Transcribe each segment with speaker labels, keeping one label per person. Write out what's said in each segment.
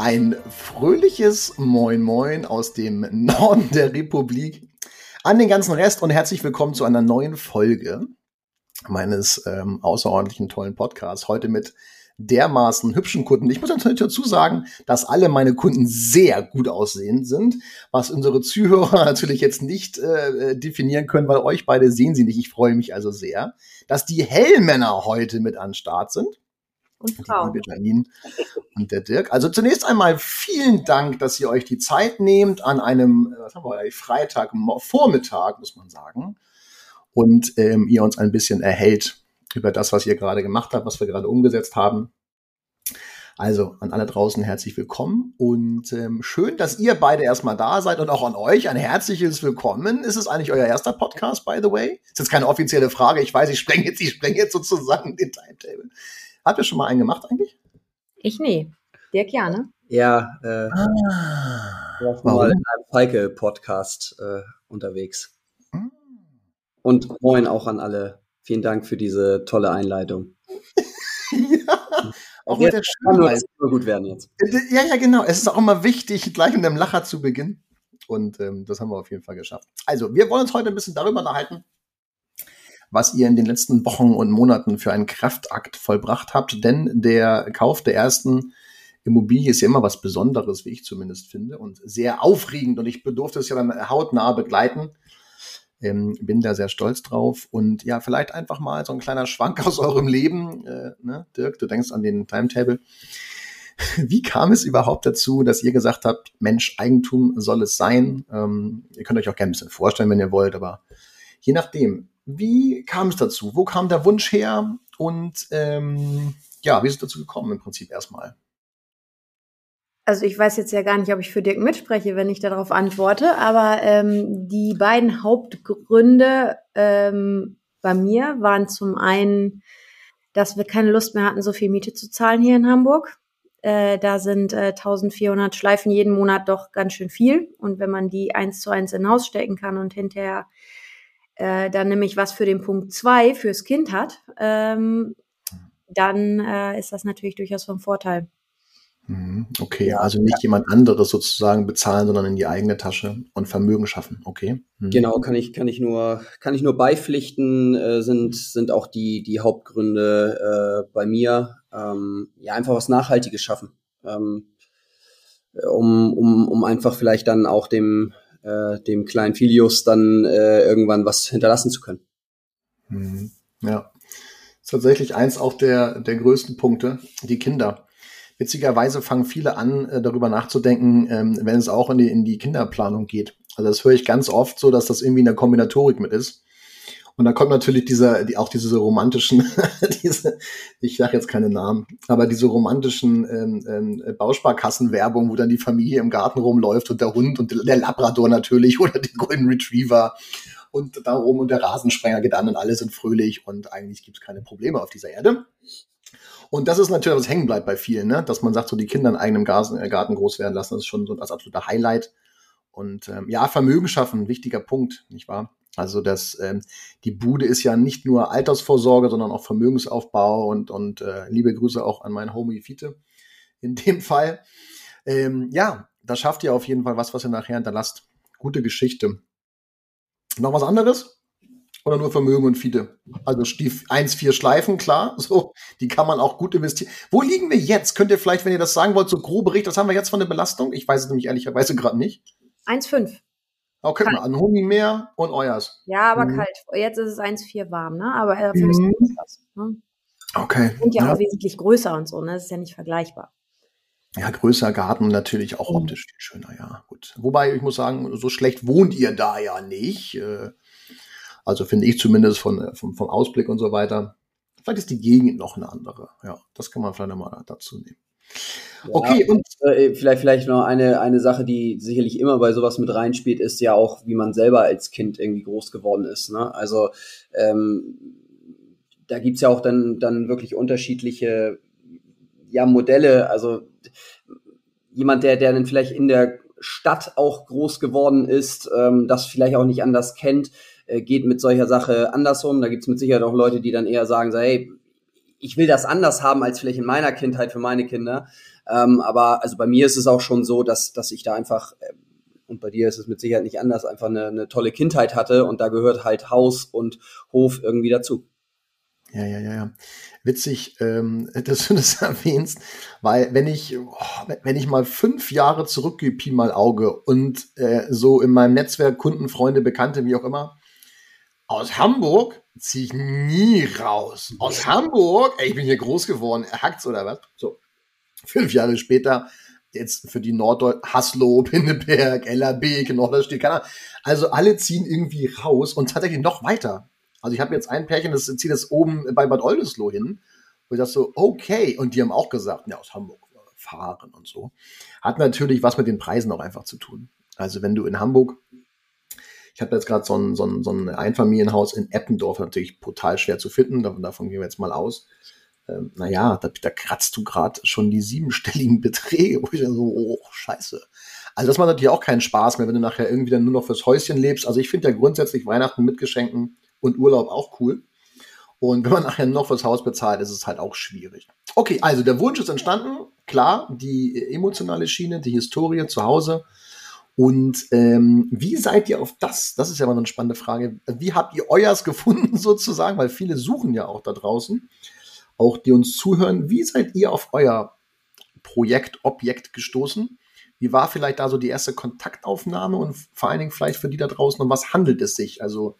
Speaker 1: Ein fröhliches Moin Moin aus dem Norden der Republik an den ganzen Rest und herzlich willkommen zu einer neuen Folge meines ähm, außerordentlichen tollen Podcasts. Heute mit dermaßen hübschen Kunden. Ich muss natürlich dazu sagen, dass alle meine Kunden sehr gut aussehend sind, was unsere Zuhörer natürlich jetzt nicht äh, definieren können, weil euch beide sehen sie nicht. Ich freue mich also sehr, dass die Hellmänner heute mit an Start sind. Und Frauen. Die liebe Janine und der Dirk. Also zunächst einmal vielen Dank, dass ihr euch die Zeit nehmt an einem, was haben wir, Freitag, Vormittag, muss man sagen, und ähm, ihr uns ein bisschen erhält über das, was ihr gerade gemacht habt, was wir gerade umgesetzt haben. Also an alle draußen herzlich willkommen und ähm, schön, dass ihr beide erstmal da seid und auch an euch ein herzliches Willkommen. Ist es eigentlich euer erster Podcast, by the way? Ist jetzt keine offizielle Frage. Ich weiß, ich spreng jetzt, ich spreng jetzt sozusagen den Timetable. Habt ihr schon mal einen gemacht eigentlich?
Speaker 2: Ich nee. Dirk ja, ne?
Speaker 3: Ja, äh, ah, war mal in einem Falke-Podcast äh, unterwegs. Hm. Und moin auch an alle Vielen Dank für diese tolle Einleitung.
Speaker 1: ja, auch mit der immer gut werden jetzt. Ja, ja, genau. Es ist auch immer wichtig, gleich mit einem Lacher zu beginnen. Und ähm, das haben wir auf jeden Fall geschafft. Also, wir wollen uns heute ein bisschen darüber unterhalten, was ihr in den letzten Wochen und Monaten für einen Kraftakt vollbracht habt. Denn der Kauf der ersten Immobilie ist ja immer was Besonderes, wie ich zumindest finde, und sehr aufregend. Und ich bedurfte es ja dann hautnah begleiten. Ähm, bin da sehr stolz drauf. Und ja, vielleicht einfach mal so ein kleiner Schwank aus eurem Leben. Äh, ne? Dirk, du denkst an den Timetable. Wie kam es überhaupt dazu, dass ihr gesagt habt, Mensch, Eigentum soll es sein? Ähm, ihr könnt euch auch gerne ein bisschen vorstellen, wenn ihr wollt, aber je nachdem. Wie kam es dazu? Wo kam der Wunsch her? Und ähm, ja, wie ist es dazu gekommen im Prinzip erstmal?
Speaker 2: also ich weiß jetzt ja gar nicht, ob ich für Dirk mitspreche, wenn ich darauf antworte, aber ähm, die beiden Hauptgründe ähm, bei mir waren zum einen, dass wir keine Lust mehr hatten, so viel Miete zu zahlen hier in Hamburg. Äh, da sind äh, 1400 Schleifen jeden Monat doch ganz schön viel. Und wenn man die eins zu eins in Haus stecken kann und hinterher äh, dann nämlich was für den Punkt zwei fürs Kind hat, ähm, dann äh, ist das natürlich durchaus vom Vorteil.
Speaker 1: Mhm. Okay, also nicht jemand anderes sozusagen bezahlen, sondern in die eigene Tasche und Vermögen schaffen. Okay.
Speaker 3: Mhm. Genau, kann ich, kann ich nur, kann ich nur beipflichten, äh, sind, sind auch die, die Hauptgründe äh, bei mir. Ähm, ja, einfach was Nachhaltiges schaffen. Ähm, um, um, um einfach vielleicht dann auch dem, äh, dem kleinen Filius dann äh, irgendwann was hinterlassen zu können.
Speaker 1: Mhm. Ja. ist tatsächlich eins auch der, der größten Punkte, die Kinder witzigerweise fangen viele an, äh, darüber nachzudenken, ähm, wenn es auch in die, in die Kinderplanung geht. Also das höre ich ganz oft so, dass das irgendwie in der Kombinatorik mit ist. Und da kommt natürlich dieser, die, auch diese romantischen, diese, ich sage jetzt keine Namen, aber diese romantischen ähm, ähm, Bausparkassenwerbung, wo dann die Familie im Garten rumläuft und der Hund und der Labrador natürlich oder der Golden Retriever und darum und der Rasensprenger geht an und alle sind fröhlich und eigentlich gibt es keine Probleme auf dieser Erde. Und das ist natürlich, was hängen bleibt bei vielen, ne? dass man sagt, so die Kinder in eigenem äh, Garten groß werden lassen, das ist schon so das absolute Highlight. Und ähm, ja, Vermögen schaffen, wichtiger Punkt, nicht wahr? Also das, ähm, die Bude ist ja nicht nur Altersvorsorge, sondern auch Vermögensaufbau und, und äh, liebe Grüße auch an meinen Homie Fiete in dem Fall. Ähm, ja, das schafft ihr auf jeden Fall was, was ihr nachher hinterlasst. Gute Geschichte. Noch was anderes? Oder nur Vermögen und Fiete? Also Stief 1, 4 Schleifen, klar. So, die kann man auch gut investieren. Wo liegen wir jetzt? Könnt ihr vielleicht, wenn ihr das sagen wollt, so grob berichten, was haben wir jetzt von der Belastung? Ich weiß es nämlich ehrlicherweise gerade nicht.
Speaker 2: 1,5.
Speaker 1: Okay, mal an Huni mehr und euers.
Speaker 2: Ja, aber mhm. kalt. Jetzt ist es 1,4 warm, ne? Aber dafür mhm. ist das. Ne?
Speaker 1: Okay.
Speaker 2: Und ja, ja, auch wesentlich größer und so, ne? Das ist ja nicht vergleichbar.
Speaker 1: Ja, größer Garten natürlich auch mhm. optisch viel schöner, ja. Gut. Wobei, ich muss sagen, so schlecht wohnt ihr da ja nicht. Äh, also finde ich zumindest von, äh, vom, vom Ausblick und so weiter. Vielleicht ist die Gegend noch eine andere. Ja, das kann man vielleicht nochmal dazu nehmen.
Speaker 3: Okay, und äh, vielleicht, vielleicht noch eine, eine Sache, die sicherlich immer bei sowas mit reinspielt, ist ja auch, wie man selber als Kind irgendwie groß geworden ist. Ne? Also ähm, da gibt's ja auch dann, dann wirklich unterschiedliche ja, Modelle. Also jemand, der, der dann vielleicht in der Stadt auch groß geworden ist, ähm, das vielleicht auch nicht anders kennt, äh, geht mit solcher Sache anders um. Da gibt's mit Sicherheit auch Leute, die dann eher sagen, so, hey, ich will das anders haben als vielleicht in meiner Kindheit für meine Kinder. Ähm, aber also bei mir ist es auch schon so, dass, dass ich da einfach, äh, und bei dir ist es mit Sicherheit nicht anders, einfach eine, eine tolle Kindheit hatte und da gehört halt Haus und Hof irgendwie dazu.
Speaker 1: Ja, ja, ja, ja. Witzig, ähm, dass du das erwähnst, weil wenn ich, oh, wenn ich mal fünf Jahre zurückgehe, Pi mal Auge und äh, so in meinem Netzwerk Kunden, Freunde, Bekannte, wie auch immer, aus Hamburg ziehe ich nie raus. Aus Hamburg, ey, ich bin hier groß geworden, hackt's oder was? So, fünf Jahre später, jetzt für die Norddeutsch, Haslo, Pinneberg, LAB, Norderstedt, keine Ahnung. Also alle ziehen irgendwie raus und tatsächlich noch weiter. Also ich habe jetzt ein Pärchen, das zieht das oben bei Bad Oldesloe hin, wo ich dachte so, okay. Und die haben auch gesagt, ja, aus Hamburg äh, fahren und so. Hat natürlich was mit den Preisen auch einfach zu tun. Also wenn du in Hamburg, ich habe jetzt gerade so ein, so, ein, so ein Einfamilienhaus in Eppendorf, natürlich brutal schwer zu finden, davon gehen wir jetzt mal aus. Ähm, naja, da, da kratzt du gerade schon die siebenstelligen Beträge, wo ich dann so, oh, scheiße. Also das macht natürlich auch keinen Spaß mehr, wenn du nachher irgendwie dann nur noch fürs Häuschen lebst. Also ich finde ja grundsätzlich Weihnachten mit Geschenken und Urlaub auch cool. Und wenn man nachher noch fürs Haus bezahlt, ist es halt auch schwierig. Okay, also der Wunsch ist entstanden. Klar, die emotionale Schiene, die Historie zu Hause. Und ähm, wie seid ihr auf das? Das ist ja mal eine spannende Frage. Wie habt ihr euers gefunden sozusagen? Weil viele suchen ja auch da draußen, auch die uns zuhören. Wie seid ihr auf euer Projekt, Objekt gestoßen? Wie war vielleicht da so die erste Kontaktaufnahme und vor allen Dingen vielleicht für die da draußen, um was handelt es sich? Also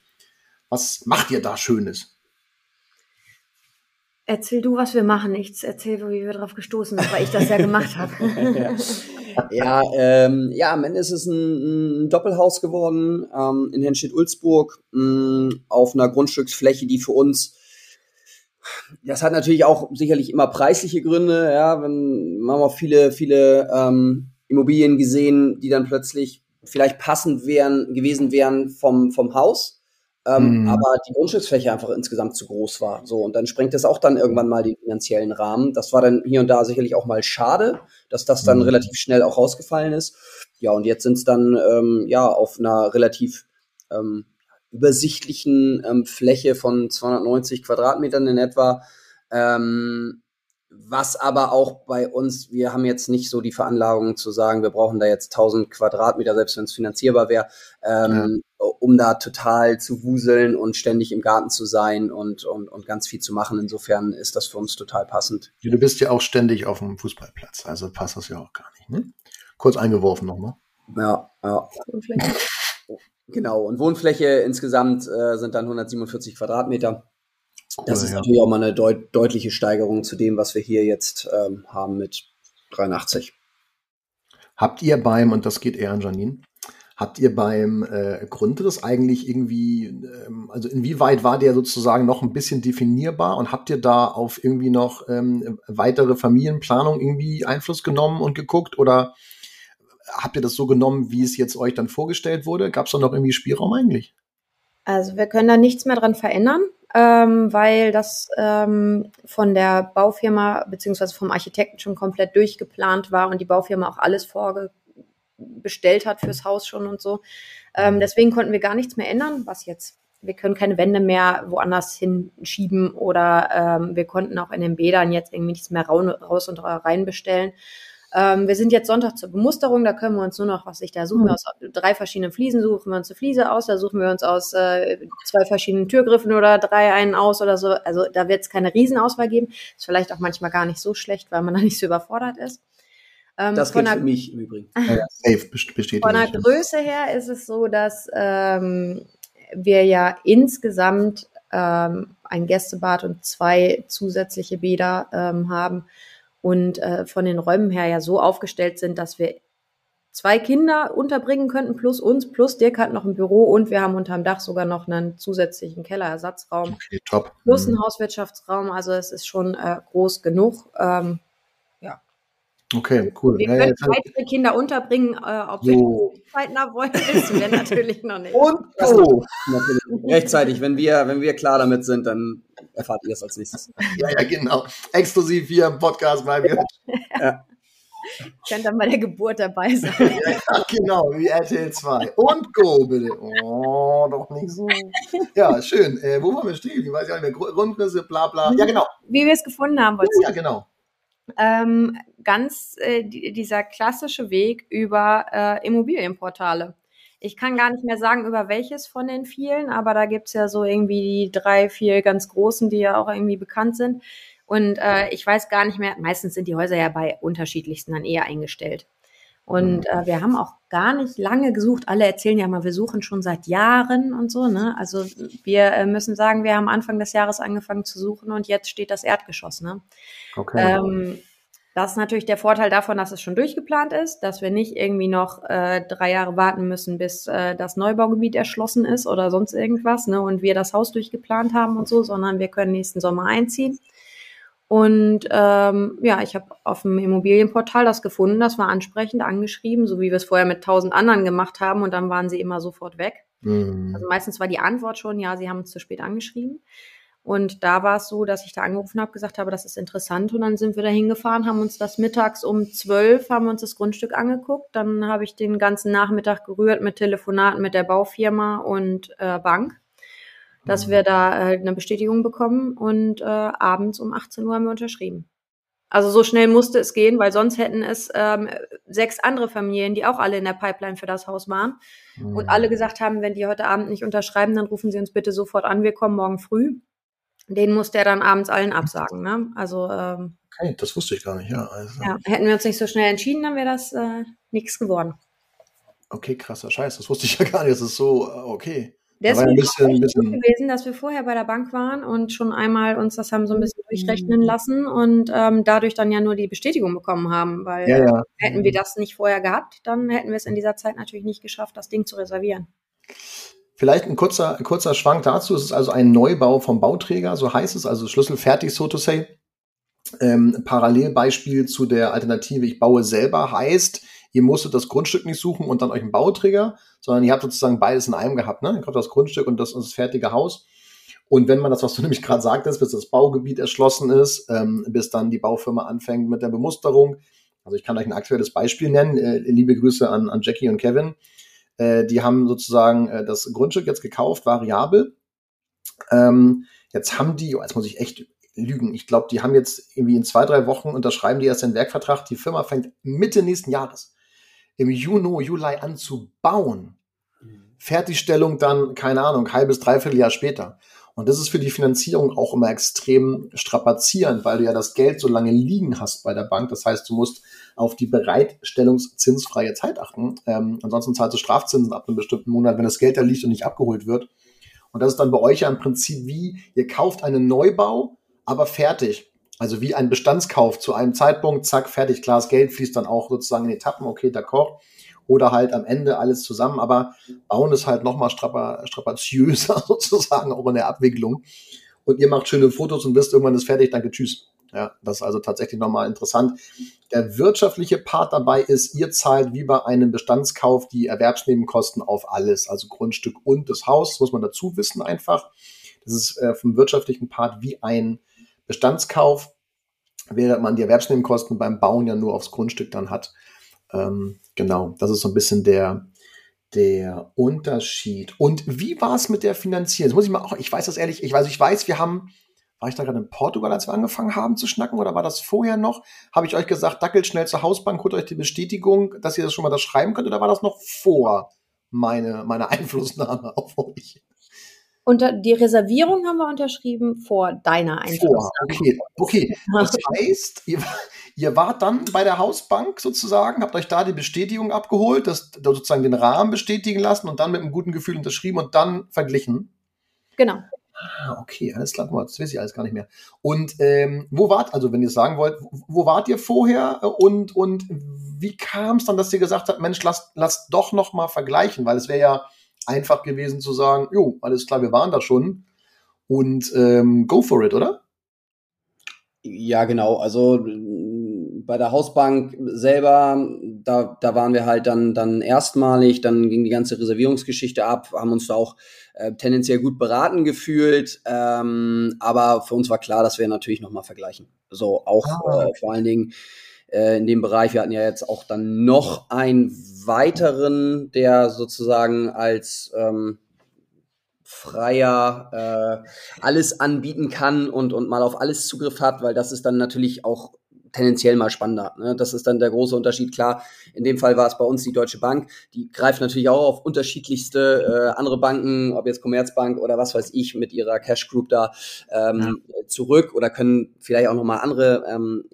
Speaker 1: was macht ihr da Schönes?
Speaker 2: Erzähl du, was wir machen. Ich erzähl, wie wir darauf gestoßen sind, weil ich das ja gemacht habe.
Speaker 3: ja, ähm, ja, am Ende ist es ein, ein Doppelhaus geworden ähm, in Henstedt-Ulzburg ähm, auf einer Grundstücksfläche, die für uns das hat natürlich auch sicherlich immer preisliche Gründe. Ja, wenn man auch viele, viele ähm, Immobilien gesehen, die dann plötzlich vielleicht passend wären gewesen wären vom vom Haus ähm, mhm. aber die Grundstücksfläche einfach insgesamt zu groß war. So, und dann sprengt es auch dann irgendwann mal den finanziellen Rahmen. Das war dann hier und da sicherlich auch mal schade, dass das dann mhm. relativ schnell auch rausgefallen ist. Ja, und jetzt sind es dann ähm, ja auf einer relativ ähm, übersichtlichen ähm, Fläche von 290 Quadratmetern in etwa. Ähm, was aber auch bei uns, wir haben jetzt nicht so die Veranlagung zu sagen, wir brauchen da jetzt 1000 Quadratmeter, selbst wenn es finanzierbar wäre, ähm, ja. um da total zu wuseln und ständig im Garten zu sein und, und, und ganz viel zu machen. Insofern ist das für uns total passend.
Speaker 1: Du bist ja auch ständig auf dem Fußballplatz, also passt das ja auch gar nicht. Ne? Kurz eingeworfen nochmal.
Speaker 3: Ja, ja. Genau, und Wohnfläche insgesamt äh, sind dann 147 Quadratmeter. Das ist ja. natürlich auch mal eine deut deutliche Steigerung zu dem, was wir hier jetzt ähm, haben mit 83.
Speaker 1: Habt ihr beim, und das geht eher an Janine, habt ihr beim äh, Grundriss eigentlich irgendwie, ähm, also inwieweit war der sozusagen noch ein bisschen definierbar und habt ihr da auf irgendwie noch ähm, weitere Familienplanung irgendwie Einfluss genommen und geguckt oder habt ihr das so genommen, wie es jetzt euch dann vorgestellt wurde? Gab es da noch irgendwie Spielraum eigentlich?
Speaker 2: Also wir können da nichts mehr dran verändern ähm, weil das ähm, von der Baufirma beziehungsweise vom Architekten schon komplett durchgeplant war und die Baufirma auch alles vorbestellt hat fürs Haus schon und so. Ähm, deswegen konnten wir gar nichts mehr ändern, was jetzt wir können keine Wände mehr woanders hinschieben oder ähm, wir konnten auch in den Bädern jetzt irgendwie nichts mehr raus und rein bestellen. Ähm, wir sind jetzt Sonntag zur Bemusterung, da können wir uns nur noch, was ich da suchen wir mhm. aus drei verschiedenen Fliesen, suchen wir uns eine Fliese aus, da suchen wir uns aus äh, zwei verschiedenen Türgriffen oder drei einen aus oder so. Also da wird es keine Riesenauswahl geben. Ist vielleicht auch manchmal gar nicht so schlecht, weil man da nicht so überfordert ist.
Speaker 3: Ähm, das gilt für mich im Übrigen.
Speaker 2: Safe besteht Von der Größe her ist es so, dass ähm, wir ja insgesamt ähm, ein Gästebad und zwei zusätzliche Bäder ähm, haben und äh, von den Räumen her ja so aufgestellt sind, dass wir zwei Kinder unterbringen könnten, plus uns, plus Dirk hat noch ein Büro und wir haben unterm Dach sogar noch einen zusätzlichen Kellerersatzraum. Okay, top. Plus einen mhm. Hauswirtschaftsraum, also es ist schon äh, groß genug. Ähm, ja.
Speaker 1: Okay, cool.
Speaker 2: Wir
Speaker 1: Ja,
Speaker 2: können
Speaker 1: ja,
Speaker 2: weitere Kinder unterbringen, äh, ob
Speaker 1: So.
Speaker 2: wir zeitnah wollen, wissen wir natürlich noch nicht.
Speaker 1: Und so.
Speaker 3: Natürlich rechtzeitig, wenn wir, wenn wir klar damit sind, dann erfahrt ihr es als nächstes.
Speaker 1: Ja, ja, genau. Exklusiv hier im Podcast bei mir.
Speaker 2: Könnt dann bei der Geburt dabei sein.
Speaker 1: Ja, genau, wie RTL 2. Und Go, bitte. Oh, doch nicht so. Ja, schön. Äh, wo waren wir stehen? Ich weiß ja nicht mehr. Gru- Grundrisse, bla, bla. Ja, genau.
Speaker 2: Wie wir es gefunden haben, wolltest du
Speaker 1: Ja, genau.
Speaker 2: ähm, ganz äh, die, dieser klassische Weg über äh, Immobilienportale. Ich kann gar nicht mehr sagen, über welches von den vielen, aber da gibt's ja so irgendwie die drei, vier ganz großen, die ja auch irgendwie bekannt sind. Und äh, ich weiß gar nicht mehr, meistens sind die Häuser ja bei unterschiedlichsten dann eher eingestellt. Und äh, wir haben auch gar nicht lange gesucht. Alle erzählen ja mal, wir suchen schon seit Jahren und so. Ne? Also wir äh, müssen sagen, wir haben Anfang des Jahres angefangen zu suchen und jetzt steht das Erdgeschoss. Ne?
Speaker 1: Okay.
Speaker 2: Ähm, das ist natürlich der Vorteil davon, dass es schon durchgeplant ist, dass wir nicht irgendwie noch äh, drei Jahre warten müssen, bis äh, das Neubaugebiet erschlossen ist oder sonst irgendwas, ne, und wir das Haus durchgeplant haben und so, sondern wir können nächsten Sommer einziehen. Und ähm, ja, ich habe auf dem Immobilienportal das gefunden, das war ansprechend angeschrieben, so wie wir es vorher mit tausend anderen gemacht haben und dann waren sie immer sofort weg.
Speaker 1: Hm.
Speaker 2: Also meistens war die Antwort schon, ja, sie haben uns zu spät angeschrieben. Und da war es so, dass ich da angerufen habe, gesagt habe, das ist interessant. Und dann sind wir da hingefahren, haben uns das mittags um zwölf, haben uns das Grundstück angeguckt. Dann habe ich den ganzen Nachmittag gerührt mit Telefonaten mit der Baufirma und äh, Bank, dass wir da äh, eine Bestätigung bekommen. Und äh, abends um 18 Uhr haben wir unterschrieben. Also so schnell musste es gehen, weil sonst hätten es ähm, sechs andere Familien, die auch alle in der Pipeline für das Haus waren
Speaker 1: Hm.
Speaker 2: und alle gesagt haben, wenn die heute Abend nicht unterschreiben, dann rufen sie uns bitte sofort an, wir kommen morgen früh. Den musste er dann abends allen absagen. Ne? Also ähm,
Speaker 1: Okay, das wusste ich gar nicht, ja. Also,
Speaker 2: ja, hätten wir uns nicht so schnell entschieden, dann wäre das äh, nichts geworden.
Speaker 1: Okay, krasser Scheiß. Das wusste ich ja gar nicht. Das ist so, äh, okay.
Speaker 2: Deswegen
Speaker 1: ein
Speaker 2: ist
Speaker 1: bisschen,
Speaker 2: es echt
Speaker 1: bisschen
Speaker 2: gewesen, dass wir vorher bei der Bank waren und schon einmal uns das haben so ein bisschen
Speaker 1: Mhm.
Speaker 2: durchrechnen lassen und ähm, dadurch dann ja nur die Bestätigung bekommen haben, weil
Speaker 1: ja, ja.
Speaker 2: hätten wir das nicht vorher gehabt, dann hätten wir es in dieser Zeit natürlich nicht geschafft, das Ding zu reservieren.
Speaker 1: Vielleicht ein kurzer, kurzer Schwank dazu. Es ist also ein Neubau vom Bauträger, so heißt es, also schlüsselfertig, so to say. Ähm, Parallelbeispiel zu der Alternative, ich baue selber, heißt, ihr musstet das Grundstück nicht suchen und dann euch einen Bauträger, sondern ihr habt sozusagen beides in einem gehabt. Ne? Ihr habt das Grundstück und das, das fertige Haus. Und wenn man das, was du nämlich gerade sagtest, bis das Baugebiet erschlossen ist, ähm, bis dann die Baufirma anfängt mit der Bemusterung, also ich kann euch ein aktuelles Beispiel nennen, äh, liebe Grüße an, an Jackie und Kevin, äh, die haben sozusagen äh, das Grundstück jetzt gekauft, variabel. Ähm, jetzt haben die, oh, jetzt muss ich echt lügen, ich glaube, die haben jetzt irgendwie in zwei, drei Wochen unterschreiben die erst den Werkvertrag. Die Firma fängt Mitte nächsten Jahres im Juni, Juli an zu bauen. Fertigstellung dann, keine Ahnung, halbes, dreiviertel Jahr später. Und das ist für die Finanzierung auch immer extrem strapazierend, weil du ja das Geld so lange liegen hast bei der Bank. Das heißt, du musst auf die bereitstellungszinsfreie Zeit achten. Ähm, ansonsten zahlst du Strafzinsen ab einem bestimmten Monat, wenn das Geld da liegt und nicht abgeholt wird. Und das ist dann bei euch ja im Prinzip wie, ihr kauft einen Neubau, aber fertig. Also wie ein Bestandskauf zu einem Zeitpunkt, zack, fertig. Klar, das Geld fließt dann auch sozusagen in Etappen, okay, d'accord. Oder halt am Ende alles zusammen. Aber bauen ist halt nochmal strapa strapaziöser sozusagen, auch in der Abwicklung. Und ihr macht schöne Fotos und wisst, irgendwann ist fertig, danke, tschüss. Ja, das ist also tatsächlich nochmal interessant. Der wirtschaftliche Part dabei ist, ihr zahlt wie bei einem Bestandskauf die Erwerbsnebenkosten auf alles, also Grundstück und das Haus, das muss man dazu wissen einfach. Das ist äh, vom wirtschaftlichen Part wie ein Bestandskauf, während man die Erwerbsnebenkosten beim Bauen ja nur aufs Grundstück dann hat. Ähm, genau, das ist so ein bisschen der, der Unterschied. Und wie war es mit der Finanzierung? Jetzt muss ich mal auch, ich weiß das ehrlich, ich weiß, ich weiß, wir haben, war ich da gerade in Portugal, als wir angefangen haben zu schnacken, oder war das vorher noch? Habe ich euch gesagt, dackelt schnell zur Hausbank, holt euch die Bestätigung, dass ihr das schon mal das schreiben könnt, oder war das noch vor meine, meine Einflussnahme auf euch?
Speaker 2: Und die Reservierung haben wir unterschrieben vor deiner Einflussnahme.
Speaker 1: Vor, okay, okay. Das heißt, ihr, ihr wart dann bei der Hausbank sozusagen, habt euch da die Bestätigung abgeholt, das sozusagen den Rahmen bestätigen lassen und dann mit einem guten Gefühl unterschrieben und dann verglichen.
Speaker 2: Genau.
Speaker 1: Ah, okay, alles klar, das weiß ich alles gar nicht mehr. Und ähm, wo wart, also wenn ihr es sagen wollt, wo, wart ihr vorher und, und wie kam es dann, dass ihr gesagt habt, Mensch, lasst, lasst doch noch mal vergleichen, weil es wäre ja einfach gewesen zu sagen, jo, alles klar, wir waren da schon und ähm, go for it, oder?
Speaker 3: Ja, genau. Also bei der Hausbank selber, da, da waren wir halt dann, dann erstmalig, dann ging die ganze Reservierungsgeschichte ab, haben uns da auch äh, tendenziell gut beraten gefühlt. Ähm, aber für uns war klar, dass wir natürlich nochmal vergleichen. So auch ah. äh, vor allen Dingen äh, in dem Bereich. Wir hatten ja jetzt auch dann noch einen weiteren, der sozusagen als ähm, freier äh, alles anbieten kann und, und mal auf alles Zugriff hat, weil das ist dann natürlich auch tendenziell mal spannender. Ne? Das ist dann der große Unterschied. Klar, in dem Fall war es bei uns die Deutsche Bank. Die greift natürlich auch auf unterschiedlichste äh, andere Banken, ob jetzt Commerzbank oder was weiß ich, mit ihrer Cash Group da ähm, ja. zurück oder können vielleicht auch nochmal andere ähm,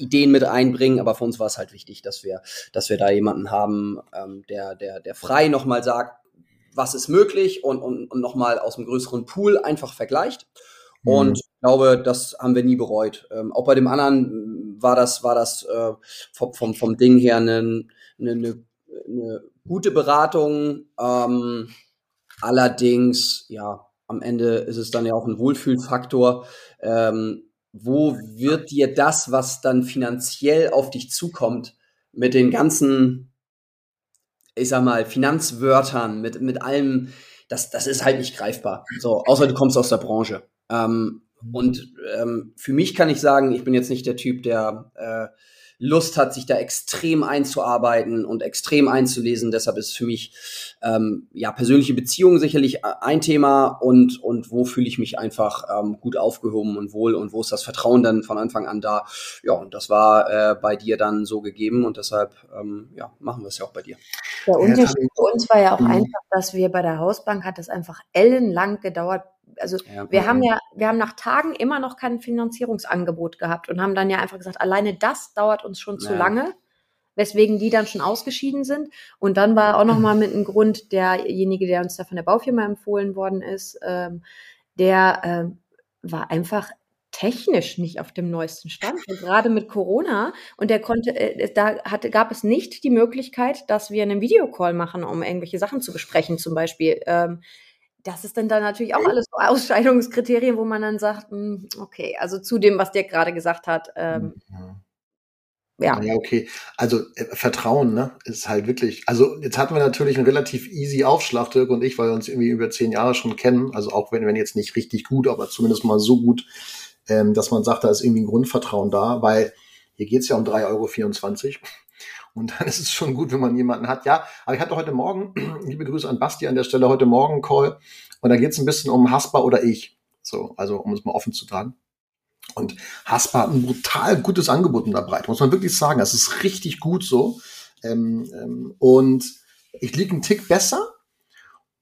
Speaker 3: Ideen mit einbringen, aber für uns war es halt wichtig, dass wir, dass wir da jemanden haben, ähm, der, der, der frei nochmal sagt, was ist möglich und, und, und nochmal aus einem größeren Pool einfach vergleicht. Mhm. Und ich glaube, das haben wir nie bereut. Ähm, auch bei dem anderen war das, war das äh, vom, vom, vom Ding her eine, eine, eine, eine gute Beratung. Ähm, allerdings, ja, am Ende ist es dann ja auch ein Wohlfühlfaktor. Ähm, wo wird dir das, was dann finanziell auf dich zukommt, mit den ganzen, ich sag mal, Finanzwörtern, mit, mit allem, das, das ist halt nicht greifbar. So, außer du kommst aus der Branche. Ähm, und ähm, für mich kann ich sagen, ich bin jetzt nicht der Typ, der äh, Lust hat, sich da extrem einzuarbeiten und extrem einzulesen. Deshalb ist für mich ähm, ja persönliche Beziehungen sicherlich ein Thema und und wo fühle ich mich einfach ähm, gut aufgehoben und wohl und wo ist das Vertrauen dann von Anfang an da. Ja, und das war äh, bei dir dann so gegeben und deshalb ähm, ja machen wir es ja auch bei dir.
Speaker 2: Der Unterschied für uns war ja auch mhm. einfach, dass wir bei der Hausbank hat es einfach ellenlang gedauert, also ja, wir haben ja, wir haben nach Tagen immer noch kein Finanzierungsangebot gehabt und haben dann ja einfach gesagt, alleine das dauert uns schon zu ja. lange, weswegen die dann schon ausgeschieden sind. Und dann war auch nochmal mit einem Grund derjenige, der uns da von der Baufirma empfohlen worden ist, ähm, der ähm, war einfach technisch nicht auf dem neuesten Stand. Und gerade mit Corona und der konnte, äh, da hatte, gab es nicht die Möglichkeit, dass wir einen Videocall machen, um irgendwelche Sachen zu besprechen, zum Beispiel. Ähm, das ist dann da natürlich auch alles so Ausscheidungskriterien, wo man dann sagt, hm, okay, also zu dem, was der gerade gesagt hat, ähm,
Speaker 1: ja. Ja, okay. Also äh, Vertrauen, ne, ist halt wirklich. Also jetzt hatten wir natürlich einen relativ easy Aufschlag, Dirk und ich, weil wir uns irgendwie über zehn Jahre schon kennen. Also auch wenn, wenn jetzt nicht richtig gut, aber zumindest mal so gut, ähm, dass man sagt, da ist irgendwie ein Grundvertrauen da, weil hier geht's ja um 3,24 Euro. Und dann ist es schon gut, wenn man jemanden hat. Ja, aber ich hatte heute Morgen, liebe Grüße an Basti an der Stelle, heute Morgen Call. Und da geht es ein bisschen um Haspa oder ich. So, also um es mal offen zu tragen. Und Haspa hat ein brutal gutes Angebot in der Breite, muss man wirklich sagen. Das ist richtig gut so. Ähm, ähm, und ich liege einen Tick besser,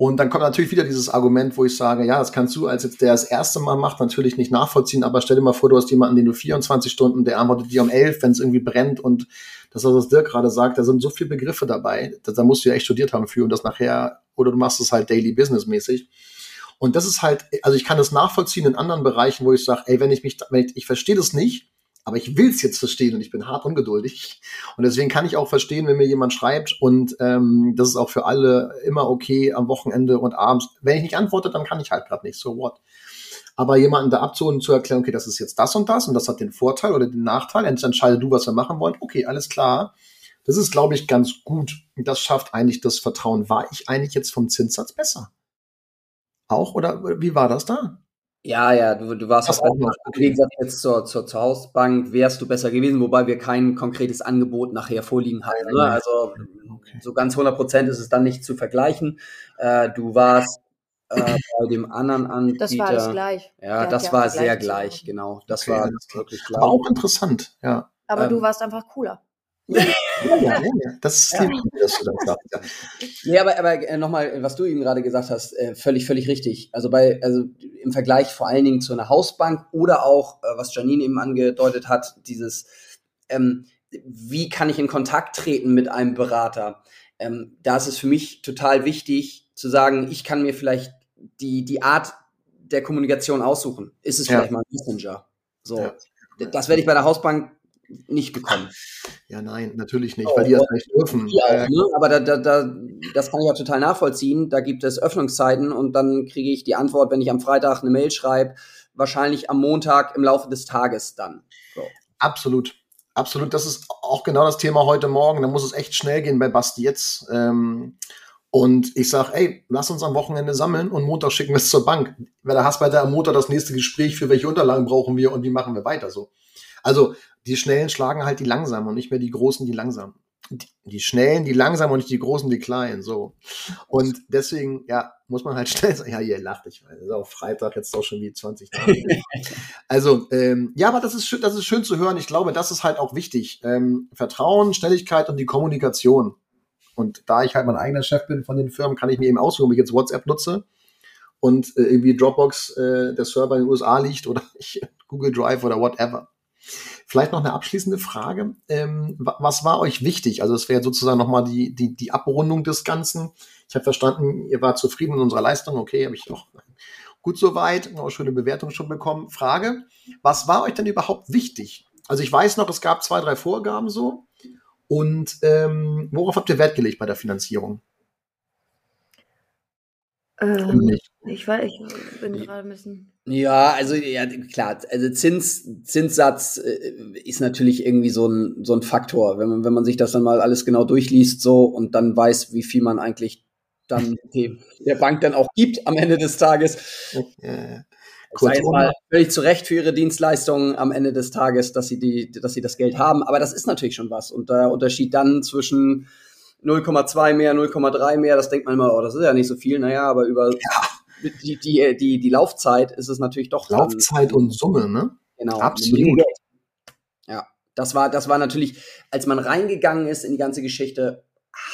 Speaker 1: und dann kommt natürlich wieder dieses Argument, wo ich sage, ja, das kannst du als jetzt der das erste Mal macht, natürlich nicht nachvollziehen, aber stell dir mal vor, du hast jemanden, den du 24 Stunden, der antwortet dir um 11, wenn es irgendwie brennt und das, was Dirk gerade sagt, da sind so viele Begriffe dabei, da, da musst du ja echt studiert haben für und das nachher, oder du machst es halt daily business mäßig. Und das ist halt, also ich kann das nachvollziehen in anderen Bereichen, wo ich sage, ey, wenn ich mich, wenn ich, ich verstehe das nicht, aber ich will es jetzt verstehen und ich bin hart ungeduldig. Und deswegen kann ich auch verstehen, wenn mir jemand schreibt und ähm, das ist auch für alle immer okay am Wochenende und abends. Wenn ich nicht antworte, dann kann ich halt gerade nicht. So what? Aber jemanden da abzuholen, zu erklären, okay, das ist jetzt das und das und das hat den Vorteil oder den Nachteil, entscheide du, was wir machen wollen. Okay, alles klar. Das ist, glaube ich, ganz gut. Das schafft eigentlich das Vertrauen. War ich eigentlich jetzt vom Zinssatz besser? Auch? Oder wie war das da?
Speaker 3: Ja, ja, du, du warst auch, noch, okay. wie gesagt, jetzt zur, zur, zur Hausbank wärst du besser gewesen, wobei wir kein konkretes Angebot nachher vorliegen hatten. Ne? Also okay. so ganz 100 Prozent ist es dann nicht zu vergleichen. Äh, du warst äh, bei dem anderen Anbieter.
Speaker 2: Das war alles gleich.
Speaker 3: Ja, Der das war sehr gleich, genau. Das okay. war wirklich
Speaker 1: gleich. Aber auch interessant, ja.
Speaker 2: Aber ähm, du warst einfach cooler.
Speaker 1: Ja, ja, ja, Das ist lieb, ja. dass du das sagst. Ja.
Speaker 3: Nee, aber, aber äh, nochmal, was du eben gerade gesagt hast, äh, völlig, völlig richtig. Also bei, also im Vergleich vor allen Dingen zu einer Hausbank oder auch, äh, was Janine eben angedeutet hat, dieses, ähm, wie kann ich in Kontakt treten mit einem Berater? Ähm, da ist es für mich total wichtig zu sagen, ich kann mir vielleicht die, die Art der Kommunikation aussuchen. Ist es vielleicht mal ein Messenger? So. Das werde ich bei der Hausbank nicht bekommen.
Speaker 1: Ja, nein, natürlich nicht, oh, weil die das nicht dürfen.
Speaker 3: Ja, äh? Aber da, da, da, das kann ich auch total nachvollziehen. Da gibt es Öffnungszeiten und dann kriege ich die Antwort, wenn ich am Freitag eine Mail schreibe, wahrscheinlich am Montag im Laufe des Tages dann. So.
Speaker 1: Absolut. Absolut, das ist auch genau das Thema heute Morgen. Da muss es echt schnell gehen bei Basti jetzt. Ähm, und ich sage, ey, lass uns am Wochenende sammeln und Montag schicken wir es zur Bank. Weil da hast du am Montag das nächste Gespräch, für welche Unterlagen brauchen wir und wie machen wir weiter so. Also die Schnellen schlagen halt die Langsamen und nicht mehr die Großen, die Langsamen die, die Schnellen, die langsam und nicht die Großen, die Kleinen, so. Und deswegen, ja, muss man halt schnell sagen, ja, ihr lacht, ich weiß, ist auch Freitag, jetzt auch schon wie 20 Tage. also, ähm, ja, aber das ist schön, das ist schön zu hören. Ich glaube, das ist halt auch wichtig. Ähm, Vertrauen, Schnelligkeit und die Kommunikation. Und da ich halt mein eigener Chef bin von den Firmen, kann ich mir eben aussuchen, ob ich jetzt WhatsApp nutze und äh, irgendwie Dropbox äh, der Server in den USA liegt oder ich, Google Drive oder whatever. Vielleicht noch eine abschließende Frage. Ähm, was war euch wichtig? Also es wäre sozusagen nochmal die, die, die Abrundung des Ganzen. Ich habe verstanden, ihr wart zufrieden mit unserer Leistung. Okay, habe ich auch gut soweit. Auch schöne Bewertung schon bekommen. Frage, was war euch denn überhaupt wichtig? Also ich weiß noch, es gab zwei, drei Vorgaben so. Und ähm, worauf habt ihr Wert gelegt bei der Finanzierung?
Speaker 2: Ähm, ich weiß, ich bin gerade ein bisschen.
Speaker 3: Ja, also ja, klar, also Zins, Zinssatz äh, ist natürlich irgendwie so ein, so ein Faktor, wenn man, wenn man sich das dann mal alles genau durchliest so und dann weiß, wie viel man eigentlich dann dem, der Bank dann auch gibt am Ende des Tages. Ja. Sei mal völlig zu Recht für ihre Dienstleistungen am Ende des Tages, dass sie die, dass sie das Geld haben. Aber das ist natürlich schon was. Und der Unterschied dann zwischen 0,2 mehr, 0,3 mehr, das denkt man immer, oh, das ist ja nicht so viel, naja, aber über ja. die, die, die, die Laufzeit ist es natürlich doch.
Speaker 1: Laufzeit und Summe, ne?
Speaker 3: Genau. Absolut. Ja, das war, das war natürlich, als man reingegangen ist in die ganze Geschichte,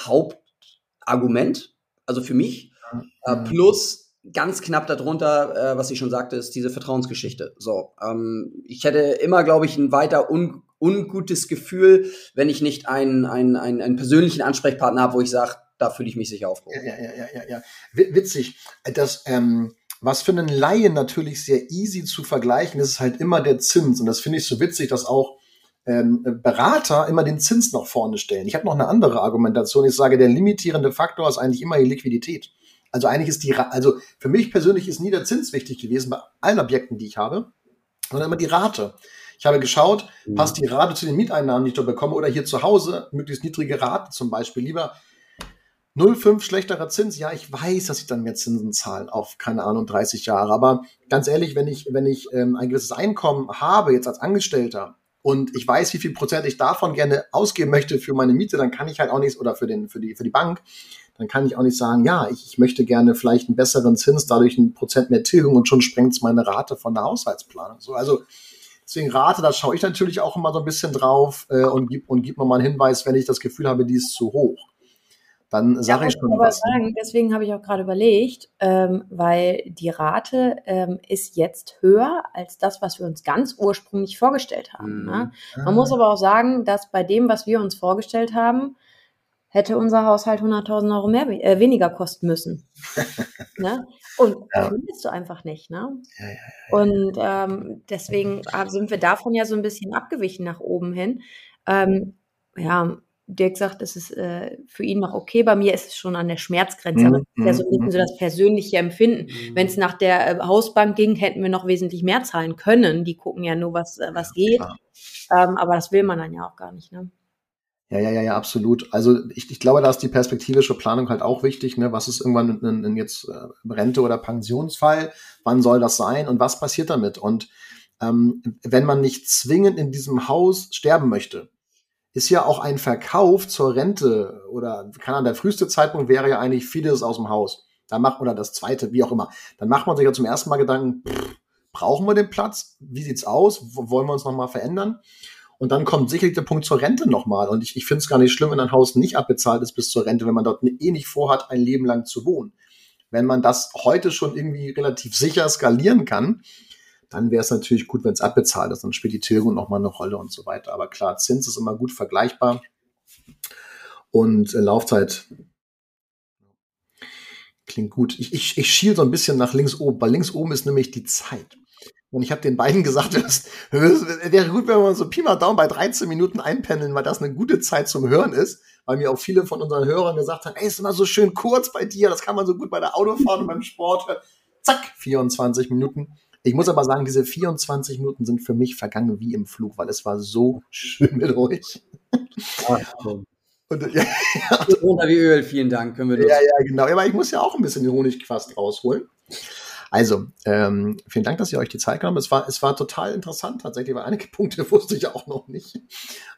Speaker 3: Hauptargument, also für mich, äh, plus ganz knapp darunter, äh, was ich schon sagte, ist diese Vertrauensgeschichte. So, ähm, ich hätte immer, glaube ich, ein weiter un ungutes Gefühl, wenn ich nicht einen, einen, einen, einen persönlichen Ansprechpartner habe, wo ich sage, da fühle ich mich sicher aufgehoben.
Speaker 1: Ja, ja, ja, ja, ja. Witzig, das, ähm, was für einen Laien natürlich sehr easy zu vergleichen ist, ist halt immer der Zins. Und das finde ich so witzig, dass auch ähm, Berater immer den Zins nach vorne stellen. Ich habe noch eine andere Argumentation. Ich sage, der limitierende Faktor ist eigentlich immer die Liquidität. Also eigentlich ist die, also für mich persönlich ist nie der Zins wichtig gewesen bei allen Objekten, die ich habe, sondern immer die Rate. Ich habe geschaut, mhm. passt die Rate zu den Mieteinnahmen, die ich da bekomme, oder hier zu Hause, möglichst niedrige Rate zum Beispiel. Lieber 0,5 schlechterer Zins. Ja, ich weiß, dass ich dann mehr Zinsen zahle auf, keine Ahnung, 30 Jahre. Aber ganz ehrlich, wenn ich, wenn ich ähm, ein gewisses Einkommen habe, jetzt als Angestellter, und ich weiß, wie viel Prozent ich davon gerne ausgeben möchte für meine Miete, dann kann ich halt auch nichts, oder für, den, für, die, für die Bank, dann kann ich auch nicht sagen, ja, ich, ich möchte gerne vielleicht einen besseren Zins, dadurch ein Prozent mehr Tilgung und schon sprengt es meine Rate von der Haushaltsplanung. So, also deswegen Rate, da schaue ich natürlich auch immer so ein bisschen drauf äh, und gib, und gib mir mal einen Hinweis, wenn ich das Gefühl habe, die ist zu hoch. Dann sage ja, ich schon was.
Speaker 2: Sagen, deswegen habe ich auch gerade überlegt, ähm, weil die Rate ähm, ist jetzt höher als das, was wir uns ganz ursprünglich vorgestellt haben. Mhm. Ne? Man ah. muss aber auch sagen, dass bei dem, was wir uns vorgestellt haben, hätte unser Haushalt 100.000 Euro mehr, äh, weniger kosten müssen. ne? Und ja. findest du einfach nicht. Ne? Ja, ja, Und ähm, deswegen äh, sind wir davon ja so ein bisschen abgewichen nach oben hin. Ähm, ja, Dirk sagt, es ist äh, für ihn noch okay. Bei mir ist es schon an der Schmerzgrenze. Mhm. Aber das so ein bisschen so das persönliche Empfinden. Mhm. Wenn es nach der äh, Hausbank ging, hätten wir noch wesentlich mehr zahlen können. Die gucken ja nur, was, äh, was geht. Ähm, aber das will man dann ja auch gar nicht. Ne?
Speaker 1: Ja, ja, ja, ja, absolut. Also ich, ich glaube, da ist die perspektivische Planung halt auch wichtig. Ne? Was ist irgendwann ein, ein jetzt äh, Rente oder Pensionsfall? Wann soll das sein und was passiert damit? Und ähm, wenn man nicht zwingend in diesem Haus sterben möchte, ist ja auch ein Verkauf zur Rente oder kann an der früheste Zeitpunkt wäre ja eigentlich vieles aus dem Haus. Da macht oder das zweite, wie auch immer. Dann macht man sich ja zum ersten Mal Gedanken, pff, brauchen wir den Platz? Wie sieht's aus? Wollen wir uns nochmal verändern? Und dann kommt sicherlich der Punkt zur Rente nochmal. Und ich, ich finde es gar nicht schlimm, wenn ein Haus nicht abbezahlt ist bis zur Rente, wenn man dort eh nicht vorhat, ein Leben lang zu wohnen. Wenn man das heute schon irgendwie relativ sicher skalieren kann, dann wäre es natürlich gut, wenn es abbezahlt ist. Dann spielt die Tilgung nochmal eine Rolle und so weiter. Aber klar, Zins ist immer gut vergleichbar. Und äh, Laufzeit klingt gut. Ich, ich, ich schiel so ein bisschen nach links oben, weil links oben ist nämlich die Zeit. Und ich habe den beiden gesagt, es wäre gut, wenn wir so Pi mal Daumen bei 13 Minuten einpendeln, weil das eine gute Zeit zum Hören ist. Weil mir auch viele von unseren Hörern gesagt haben, ey, ist immer so schön kurz bei dir, das kann man so gut bei der Autofahrt und beim Sport hören. Zack, 24 Minuten. Ich muss aber sagen, diese 24 Minuten sind für mich vergangen wie im Flug, weil es war so schön mit euch.
Speaker 3: Ach, und, ja, ja. Wie Öl, vielen Dank.
Speaker 1: Können wir ja, ja, genau. Aber ich muss ja auch ein bisschen den Honigquast rausholen. Also, ähm, vielen Dank, dass ihr euch die Zeit genommen habt. Es war, es war total interessant tatsächlich, weil einige Punkte wusste ich auch noch nicht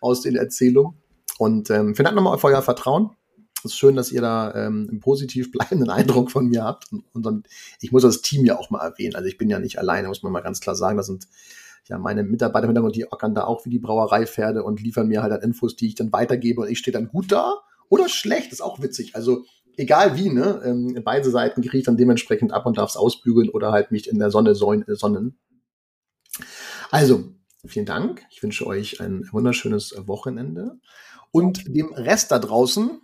Speaker 1: aus den Erzählungen. Und ähm, vielen Dank nochmal für euer Vertrauen. Es ist schön, dass ihr da ähm, einen positiv bleibenden Eindruck von mir habt. Und, und dann, ich muss das Team ja auch mal erwähnen. Also ich bin ja nicht alleine, muss man mal ganz klar sagen. Das sind ja meine Mitarbeiter im Hintergrund, die ackern da auch wie die Brauereipferde und liefern mir halt dann Infos, die ich dann weitergebe und ich stehe dann gut da oder schlecht. Ist auch witzig. Also egal wie, ne? Ähm, beide Seiten kriege ich dann dementsprechend ab und darf es ausbügeln oder halt mich in der Sonne sonnen. Also, vielen Dank. Ich wünsche euch ein wunderschönes Wochenende. Und dem Rest da draußen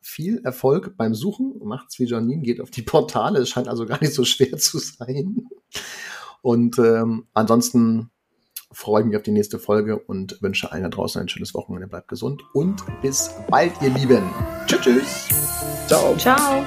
Speaker 1: viel Erfolg beim Suchen. Macht's wie Janine, geht auf die Portale. Es scheint also gar nicht so schwer zu sein. Und ähm, ansonsten freue ich mich auf die nächste Folge und wünsche allen da draußen ein schönes Wochenende. Bleibt gesund und bis bald, ihr Lieben. Tschüss, tschüss.
Speaker 2: Ciao. Ciao.